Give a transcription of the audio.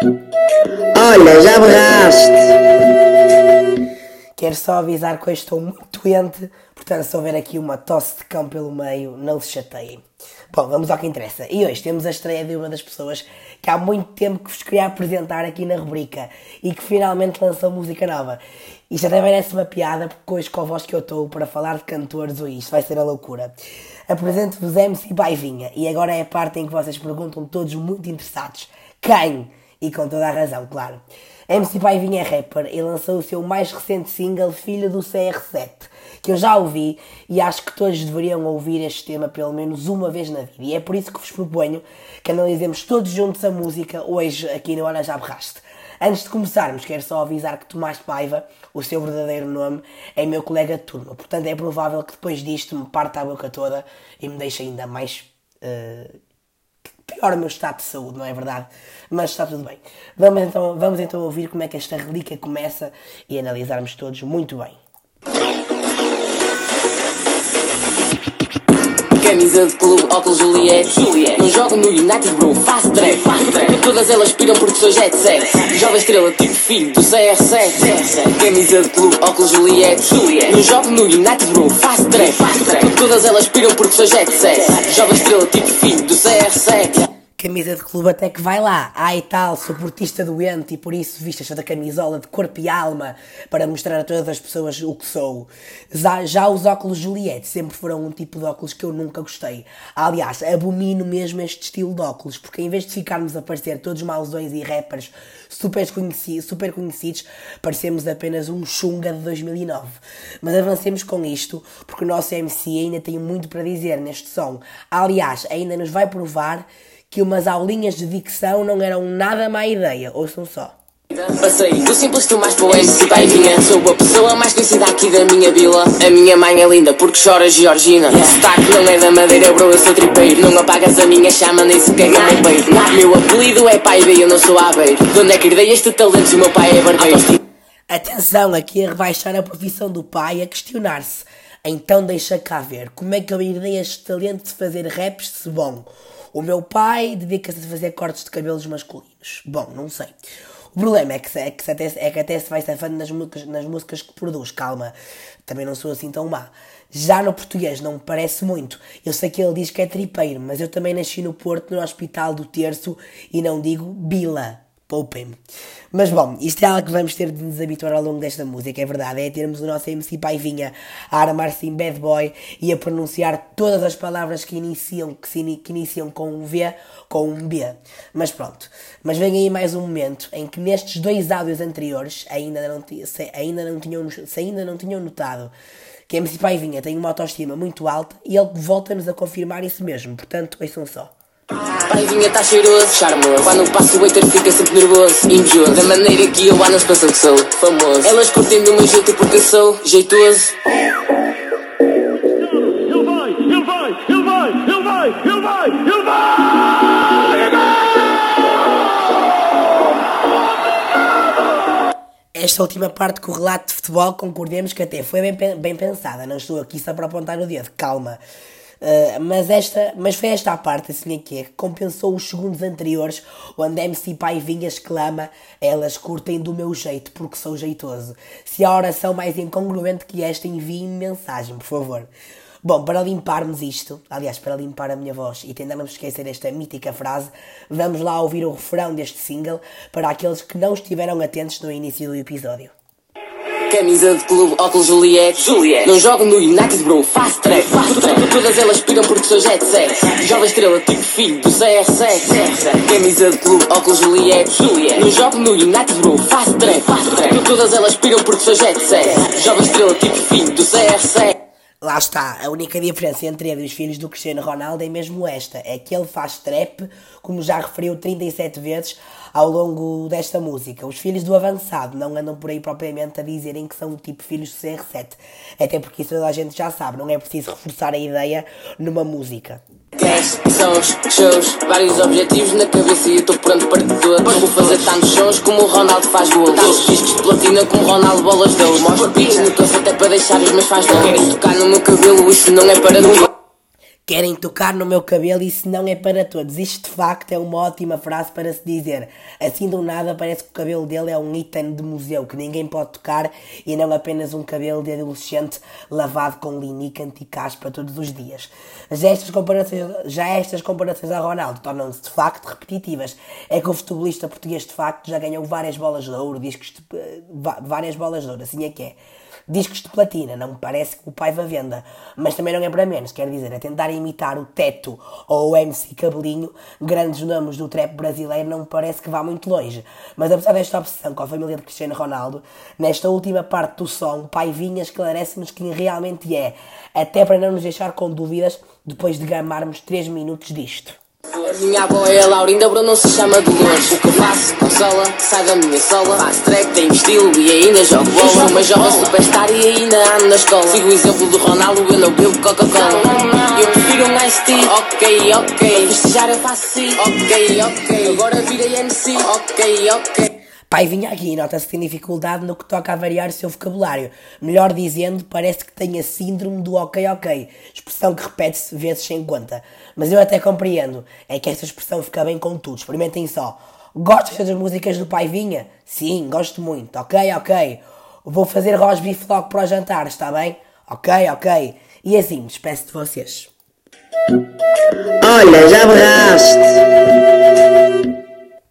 Olha, já berraste! Quero só avisar que hoje estou muito doente, portanto, se houver aqui uma tosse de cão pelo meio, não se chateiem. Bom, vamos ao que interessa. E hoje temos a estreia de uma das pessoas que há muito tempo que vos queria apresentar aqui na rubrica e que finalmente lançou música nova. Isto até merece uma piada, porque hoje com a voz que eu estou para falar de cantores, ou isto vai ser a loucura. Apresento-vos MC Baivinha e agora é a parte em que vocês perguntam todos muito interessados. Quem? E com toda a razão, claro. MC Paivinha é rapper e lançou o seu mais recente single Filho do CR7, que eu já ouvi e acho que todos deveriam ouvir este tema pelo menos uma vez na vida. E é por isso que vos proponho que analisemos todos juntos a música hoje aqui no Olha Já Berraste. Antes de começarmos, quero só avisar que Tomás Paiva, o seu verdadeiro nome, é meu colega de turma. Portanto, é provável que depois disto me parta a boca toda e me deixe ainda mais uh, pior o meu estado de saúde, não é verdade? Mas está tudo bem. Vamos então, vamos então ouvir como é que esta relíquia começa e analisarmos todos muito bem. Camisa de clube, óculos Juliette. Juliette. Não jogo no United, bro, fast track. Todas elas piram porque sou jet set. Jovem estrela, tipo filho do CR7. Camisa de clube, óculos Juliette. Não jogo no United, bro, fast track. Fast track. Todas elas piram porque sou jet set. Jovem estrela, tipo filho do CR7 camisa de clube até que vai lá. E tal, sou portista doente e por isso visto esta camisola de corpo e alma para mostrar a todas as pessoas o que sou. Já, já os óculos Juliette sempre foram um tipo de óculos que eu nunca gostei. Aliás, abomino mesmo este estilo de óculos, porque em vez de ficarmos a parecer todos mausões e rappers super conhecidos, super conhecidos parecemos apenas um chunga de 2009. Mas avancemos com isto, porque o nosso MC ainda tem muito para dizer neste som. Aliás, ainda nos vai provar que umas aulinhas de dicção não eram nada má ideia, ouçam só. Passei do simples tu mais poético e vinha. Sou a pessoa mais conhecida aqui da minha vila. A minha mãe é linda porque chora Georgina. Yeah. Sotaque não é da madeira bro, eu sou tripeiro. Não apagas a minha chama nem sequer com meu peito Meu apelido é pai e eu não sou aveiro De onde é que herdei este talento se o meu pai é barbeiro? Atenção aqui a rebaixar a profissão do pai a questionar-se. Então deixa cá ver, como é que eu herdei este talento de fazer raps se bom o meu pai dedica-se a fazer cortes de cabelos masculinos. Bom, não sei. O problema é que, é que, até, é que até se vai safando nas nas músicas que produz. Calma, também não sou assim tão má. Já no português não me parece muito. Eu sei que ele diz que é tripeiro, mas eu também nasci no Porto, no Hospital do Terço, e não digo Bila. Poupem-me. Mas bom, isto é algo que vamos ter de nos habituar ao longo desta música, é verdade. É termos o nosso MC Paivinha a armar-se em bad boy e a pronunciar todas as palavras que iniciam, que, se, que iniciam com um V, com um B. Mas pronto. Mas vem aí mais um momento em que nestes dois áudios anteriores ainda não, se, ainda não, tinham, se ainda não tinham notado que MC Paivinha tem uma autoestima muito alta e ele volta-nos a confirmar isso mesmo. Portanto, ouçam só. Paivinha tá cheiroso, charmoso. Quando passo o waiter fica sempre nervoso. Invejoso, da maneira que eu anos pensam que sou. Famoso. Elas curtem do meu jeito porque sou? Jeitoso. Ele vai, ele vai, ele vai, ele vai, ele vai, ele vai Esta última parte com o relato de futebol concordemos que até foi bem, bem pensada. Não estou aqui só para apontar o dedo, calma Uh, mas, esta, mas foi esta a parte assim aqui que compensou os segundos anteriores onde MC Pai Vinha exclama elas curtem do meu jeito porque sou jeitoso. Se há oração mais incongruente que esta, enviem mensagem, por favor. Bom, para limparmos isto, aliás, para limpar a minha voz e tentarmos esquecer esta mítica frase, vamos lá ouvir o refrão deste single para aqueles que não estiveram atentos no início do episódio. Camisa de clube, óculos Juliette. Juliette. Não jogo no United, bro, fast track. Fast track. Todas elas piram porque sou jet set. Jovem estrela, tipo filho do CR7. Camisa de clube, óculos Juliette. Juliette. Não jogo no United, bro, fast track. Fast track. Todas elas piram porque sou jet set. Jovem estrela, tipo filho do CR7. Lá está, a única diferença entre ele e os filhos do Cristiano Ronaldo é mesmo esta: é que ele faz trap, como já referiu 37 vezes ao longo desta música. Os filhos do avançado não andam por aí propriamente a dizerem que são tipo filhos do CR7, até porque isso toda a gente já sabe, não é preciso reforçar a ideia numa música. Cash, sons, shows, vários objetivos na cabeça e eu estou pronto para tudo. Vou fazer tantos sons como o Ronaldo faz gol. Tantos discos de platina como Ronaldo bolas deu. Mostro beats no cassete é para deixar os meus fãs querem tocar no meu cabelo, isso não é para mim. Querem tocar no meu cabelo, isso não é para todos. Isto de facto é uma ótima frase para se dizer. Assim do nada parece que o cabelo dele é um item de museu que ninguém pode tocar e não apenas um cabelo de adolescente lavado com linique anti-caspa todos os dias. Já estas comparações, já estas comparações a Ronaldo tornam-se de facto repetitivas. É que o futebolista português de facto já ganhou várias bolas de ouro, discos de, eh, várias bolas de ouro, assim é que é discos de platina, não me parece que o pai vá venda, mas também não é para menos, quer dizer, a tentar imitar o Teto ou o MC Cabelinho, grandes nomes do trap brasileiro, não me parece que vá muito longe. Mas apesar desta obsessão com a família de Cristiano Ronaldo, nesta última parte do som, o pai Vinha esclarece-nos quem realmente é, até para não nos deixar com dúvidas depois de gamarmos 3 minutos disto. Minha avó é a Laurinda, bro, não se chama Dolores. O que eu faço, consola, sai da minha sola. Faço track, tenho estilo e ainda jogo bola. Uma jovem superstar e ainda ando na escola. Sigo o exemplo do Ronaldo, eu não bebo Coca-Cola. Eu prefiro um Ice Tea, ok, ok. Festejar eu faço sim, ok, ok. Agora virei MC, ok, ok. Pai vinha aqui nota-se que tem dificuldade no que toca a variar o seu vocabulário. Melhor dizendo, parece que tem a síndrome do ok ok, expressão que repete-se vezes sem conta. Mas eu até compreendo, é que esta expressão fica bem com tudo. Experimentem só. Gostas das músicas do Pai Vinha? Sim, gosto muito. Ok, ok. Vou fazer rosbife logo para o jantar, está bem? Ok, ok. E assim, despeço de vocês. Olha, já berraste.